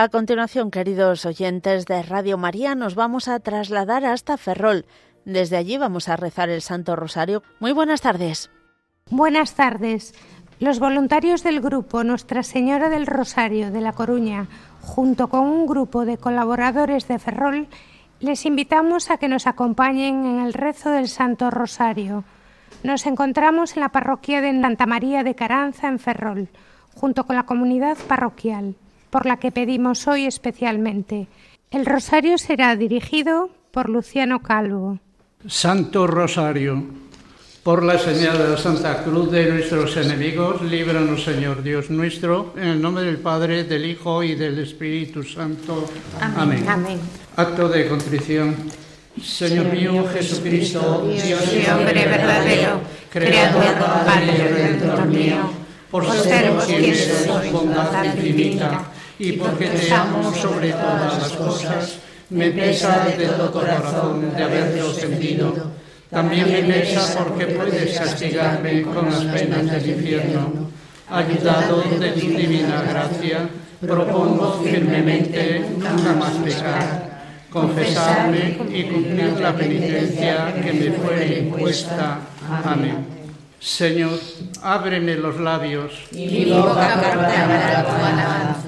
A continuación, queridos oyentes de Radio María, nos vamos a trasladar hasta Ferrol. Desde allí vamos a rezar el Santo Rosario. Muy buenas tardes. Buenas tardes. Los voluntarios del grupo Nuestra Señora del Rosario de La Coruña, junto con un grupo de colaboradores de Ferrol, les invitamos a que nos acompañen en el rezo del Santo Rosario. Nos encontramos en la parroquia de Santa María de Caranza, en Ferrol, junto con la comunidad parroquial por la que pedimos hoy especialmente. El rosario será dirigido por Luciano Calvo. Santo Rosario, por la señal de la Santa Cruz de nuestros enemigos, líbranos Señor Dios nuestro, en el nombre del Padre, del Hijo y del Espíritu Santo. Amén. Amén. Acto de contrición. Señor mío Jesucristo, Dios y hombre verdadero, creador, Padre y Redentor mío, por ser vos quien sois bondad infinita, y porque te amo sobre todas las cosas, me pesa de todo corazón de haberte ofendido. También me pesa porque puedes castigarme con las penas del infierno. Ayudado de tu divina gracia, propongo firmemente nunca más pecar, confesarme y cumplir la penitencia que me fue impuesta. Amén. Señor, ábreme los labios. Y mi boca proclamará tu alabanza.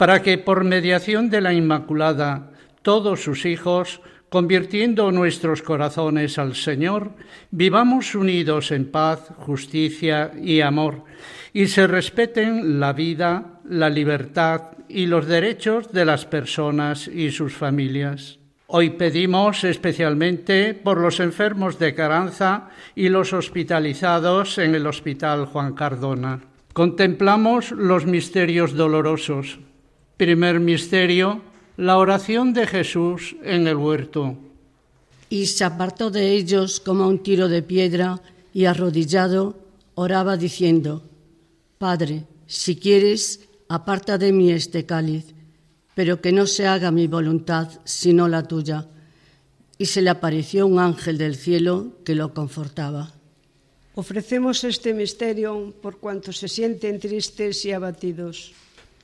para que por mediación de la Inmaculada todos sus hijos, convirtiendo nuestros corazones al Señor, vivamos unidos en paz, justicia y amor, y se respeten la vida, la libertad y los derechos de las personas y sus familias. Hoy pedimos especialmente por los enfermos de Caranza y los hospitalizados en el Hospital Juan Cardona. Contemplamos los misterios dolorosos. Primer misterio, la oración de Jesús en el huerto. Y se apartó de ellos como un tiro de piedra y arrodillado oraba diciendo, Padre, si quieres, aparta de mí este cáliz, pero que no se haga mi voluntad sino la tuya. Y se le apareció un ángel del cielo que lo confortaba. Ofrecemos este misterio por cuantos se sienten tristes y abatidos.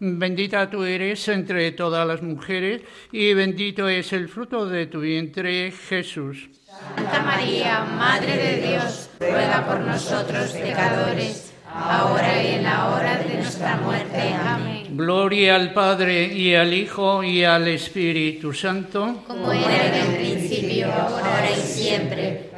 Bendita tú eres entre todas las mujeres y bendito es el fruto de tu vientre, Jesús. Santa María, Madre de Dios, ruega por nosotros pecadores, ahora y en la hora de nuestra muerte. Amén. Gloria al Padre y al Hijo y al Espíritu Santo, como era en el principio, ahora y siempre,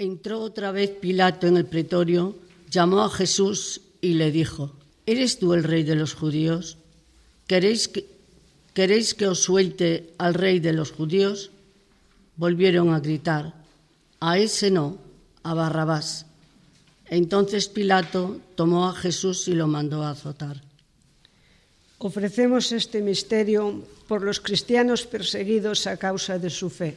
Entró otra vez Pilato en el pretorio, llamó a Jesús y le dijo, ¿Eres tú el rey de los judíos? ¿Queréis que, ¿Queréis que os suelte al rey de los judíos? Volvieron a gritar a ese no, a Barrabás. Entonces Pilato tomó a Jesús y lo mandó a azotar. Ofrecemos este misterio por los cristianos perseguidos a causa de su fe.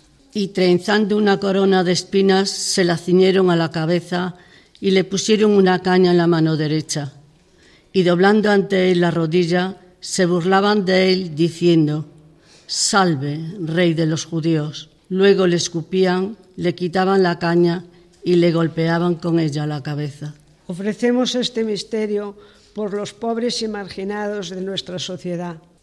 y trenzando una corona de espinas se la ciñeron a la cabeza y le pusieron una caña en la mano derecha. Y doblando ante él la rodilla, se burlaban de él diciendo, Salve, rey de los judíos. Luego le escupían, le quitaban la caña y le golpeaban con ella la cabeza. Ofrecemos este misterio por los pobres y marginados de nuestra sociedad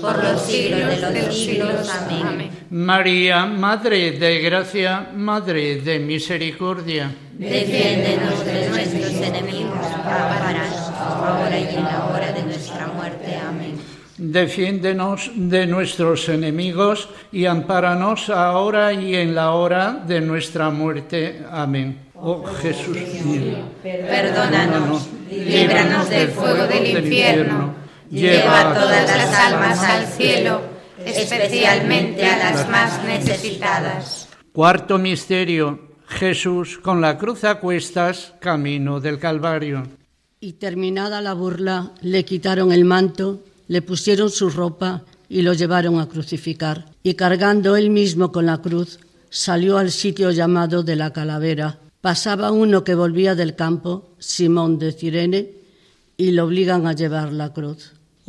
por los siglos de los siglos. Amén. María, Madre de Gracia, Madre de Misericordia. Defiéndenos de nuestros enemigos, ahora y en la hora de nuestra muerte. Amén. Defiéndenos de nuestros enemigos y ampáranos ahora y en la hora de nuestra muerte. Amén. Oh Jesús mío, perdónanos, líbranos del fuego del infierno, lleva todas las almas al cielo especialmente a las más necesitadas. Cuarto misterio. Jesús con la cruz a cuestas, camino del Calvario. Y terminada la burla, le quitaron el manto, le pusieron su ropa y lo llevaron a crucificar. Y cargando él mismo con la cruz, salió al sitio llamado de la calavera. Pasaba uno que volvía del campo, Simón de Cirene, y lo obligan a llevar la cruz.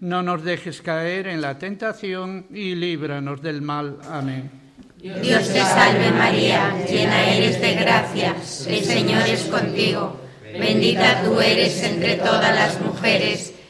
no nos dejes caer en la tentación y líbranos del mal. Amén. Dios te salve María, llena eres de gracia, el Señor es contigo. Bendita tú eres entre todas las mujeres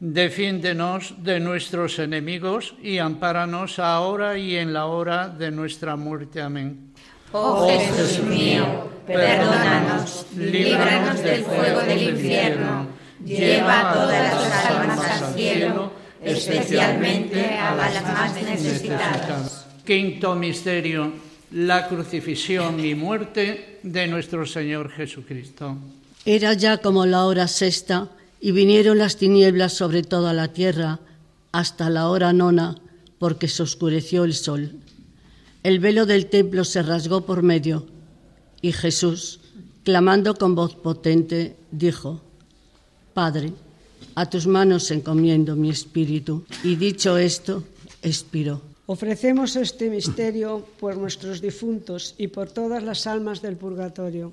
Defiéndenos de nuestros enemigos y ampáranos ahora y en la hora de nuestra muerte. Amén. Oh Jesús mío, perdónanos, líbranos del fuego del infierno, lleva a todas las almas al cielo, especialmente a las más necesitadas. Quinto misterio, la crucifixión y muerte de nuestro Señor Jesucristo. Era ya como la hora sexta y vinieron las tinieblas sobre toda la tierra hasta la hora nona, porque se oscureció el sol. El velo del templo se rasgó por medio, y Jesús, clamando con voz potente, dijo, Padre, a tus manos encomiendo mi espíritu. Y dicho esto, expiró. Ofrecemos este misterio por nuestros difuntos y por todas las almas del purgatorio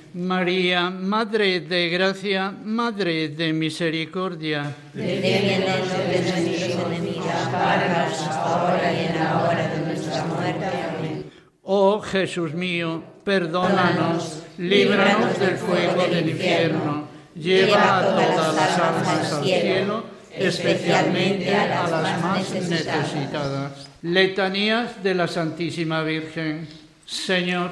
María, Madre de Gracia, Madre de Misericordia. Defiéndonos de nuestros enemigos, ampáranos ahora y en la hora de nuestra muerte. Amén. Oh Jesús mío, perdónanos, líbranos del fuego del infierno, lleva a todas las almas al cielo, especialmente a las más necesitadas. Letanías de la Santísima Virgen. Señor,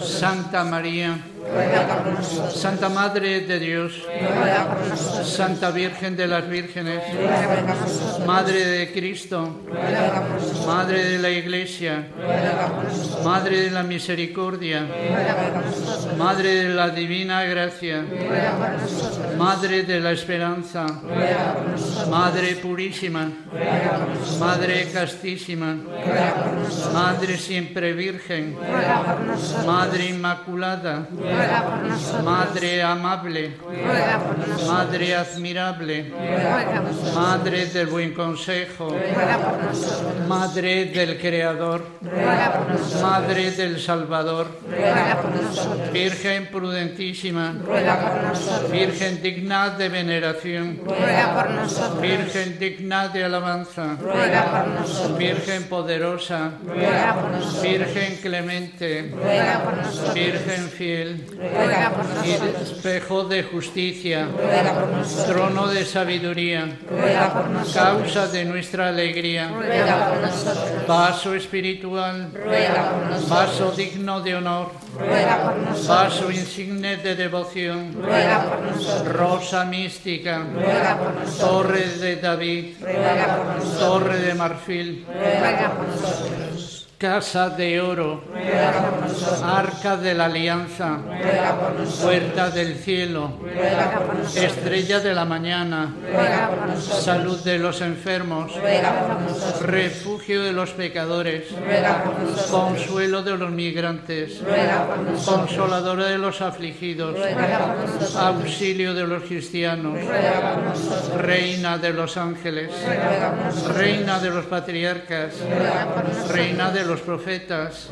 Santa María, Ruega por nosotros. Santa Madre de Dios, Ruega por nosotros. Santa Virgen de las Vírgenes, Ruega por nosotros. Madre de Cristo, Ruega por nosotros. Madre de la Iglesia, Ruega por nosotros. Madre de la Misericordia, Ruega por nosotros. Madre de la Divina Gracia, Ruega por nosotros. Madre de la Esperanza, Ruega por nosotros. Madre Purísima, Ruega por nosotros. Madre Castísima, Ruega por nosotros. Madre Siempre Virgen, Ruega por nosotros. Madre Inmaculada, Ruega por nosotros. Madre Amable, Ruega por nosotros. Madre Admirable, Ruega por nosotros. Madre del Buen Consejo, Ruega por nosotros. Madre del Creador, Ruega por nosotros. Madre del Salvador, Ruega por nosotros. Virgen prudentísima, Ruega por nosotros. Virgen digna de veneración, Ruega por nosotros. Virgen digna de alabanza, Ruega por nosotros. Virgen poderosa, Ruega por nosotros. Virgen clemente, Ruega por nosotros. Virgen fiel, Ruega por nosotros. espejo de justicia, Ruega por nosotros. trono de sabiduría, Ruega por nosotros. causa de nuestra alegría, Ruega por nosotros. vaso espiritual, Ruega por nosotros. vaso digno de honor, Ruega por nosotros. vaso insigne de devoción, Ruega por nosotros. rosa mística, Ruega por nosotros. torre de David, Ruega por nosotros. torre de marfil, Ruega por nosotros. Casa de oro, Ruega por nosotros. arca de la alianza, Ruega por nosotros. puerta del cielo, Ruega por nosotros. estrella de la mañana, Ruega por nosotros. salud de los enfermos, Ruega por nosotros. refugio de los pecadores, Ruega por nosotros. consuelo de los migrantes, Ruega por nosotros. consoladora de los afligidos, Ruega por nosotros. auxilio de los cristianos, Ruega por nosotros. reina de los ángeles, Ruega por nosotros. reina de los patriarcas, Ruega por nosotros. reina de los los profetas,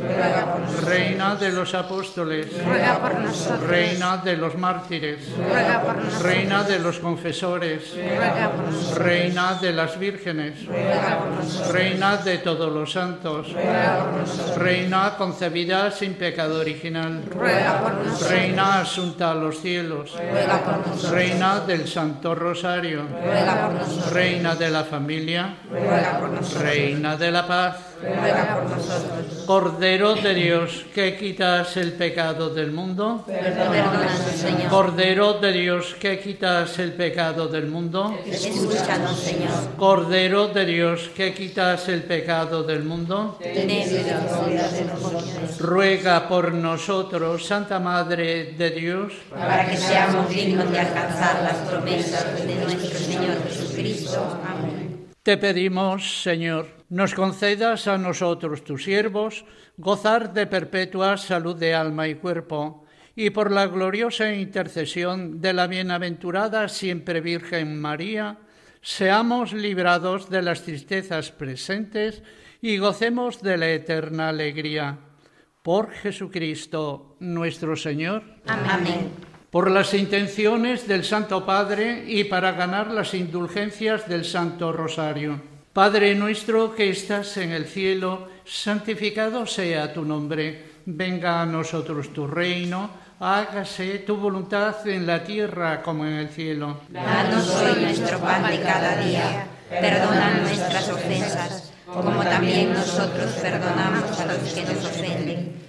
Reina de los apóstoles, ruega por nosotros, Reina de los mártires, ruega por nosotros, Reina de los confesores, ruega por nosotros, Reina de las vírgenes, Reina de todos los santos, Reina concebida sin pecado original, ruega por nosotros, Reina asunta a los cielos, ruega por nosotros, Reina del Santo Rosario, ruega por nosotros, Reina de la familia, ruega por nosotros, Reina de la paz, ruega por nosotros, Cordero de Dios que quitas el pecado del mundo, perdónanos, Señor, Cordero de Dios que quitas el pecado del mundo, escúchanos, Señor, Cordero de Dios que quitas el pecado del mundo, ten misericordia de nosotros, ruega por nosotros, Santa Madre de Dios, para que seamos dignos de alcanzar las promesas de nuestro Señor Jesucristo. Amén. Te pedimos, Señor, nos concedas a nosotros, tus siervos, gozar de perpetua salud de alma y cuerpo, y por la gloriosa intercesión de la bienaventurada siempre Virgen María, seamos librados de las tristezas presentes y gocemos de la eterna alegría. Por Jesucristo nuestro Señor Amén. Por las intenciones del Santo Padre y para ganar las indulgencias del Santo Rosario. Padre nuestro que estás en el cielo, santificado sea tu nombre, venga a nosotros tu reino, hágase tu voluntad en la tierra como en el cielo. Danos hoy nuestro pan de cada día. Perdona nuestras ofensas, como también nosotros perdonamos a los que nos ofenden.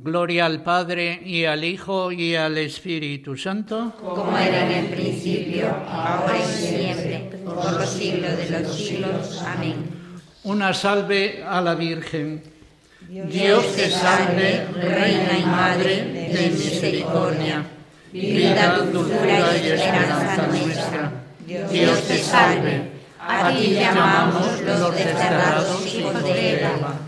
Gloria al Padre y al Hijo y al Espíritu Santo. Como era en el principio, ahora y siempre, por los siglos de los siglos. Amén. Una salve a la Virgen. Dios te salve, Reina y Madre de misericordia, vida, dulzura y esperanza nuestra. Dios te salve. A ti llamamos los desterrados hijos de Eva.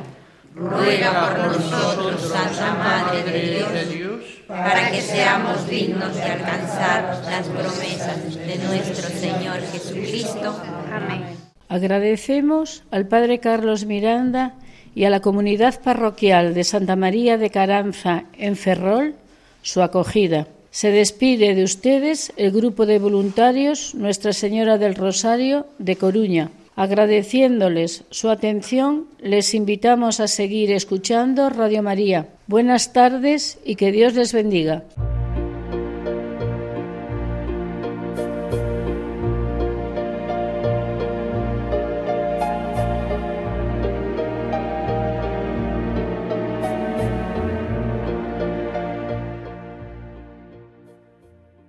ruega por nosotros, Santa Madre de Dios, para que seamos dignos de alcanzar las promesas de nuestro Señor Jesucristo. Amén. Agradecemos al Padre Carlos Miranda y a la comunidad parroquial de Santa María de Caranza en Ferrol su acogida. Se despide de ustedes el grupo de voluntarios Nuestra Señora del Rosario de Coruña. Agradeciéndoles su atención, les invitamos a seguir escuchando Radio María. Buenas tardes y que Dios les bendiga.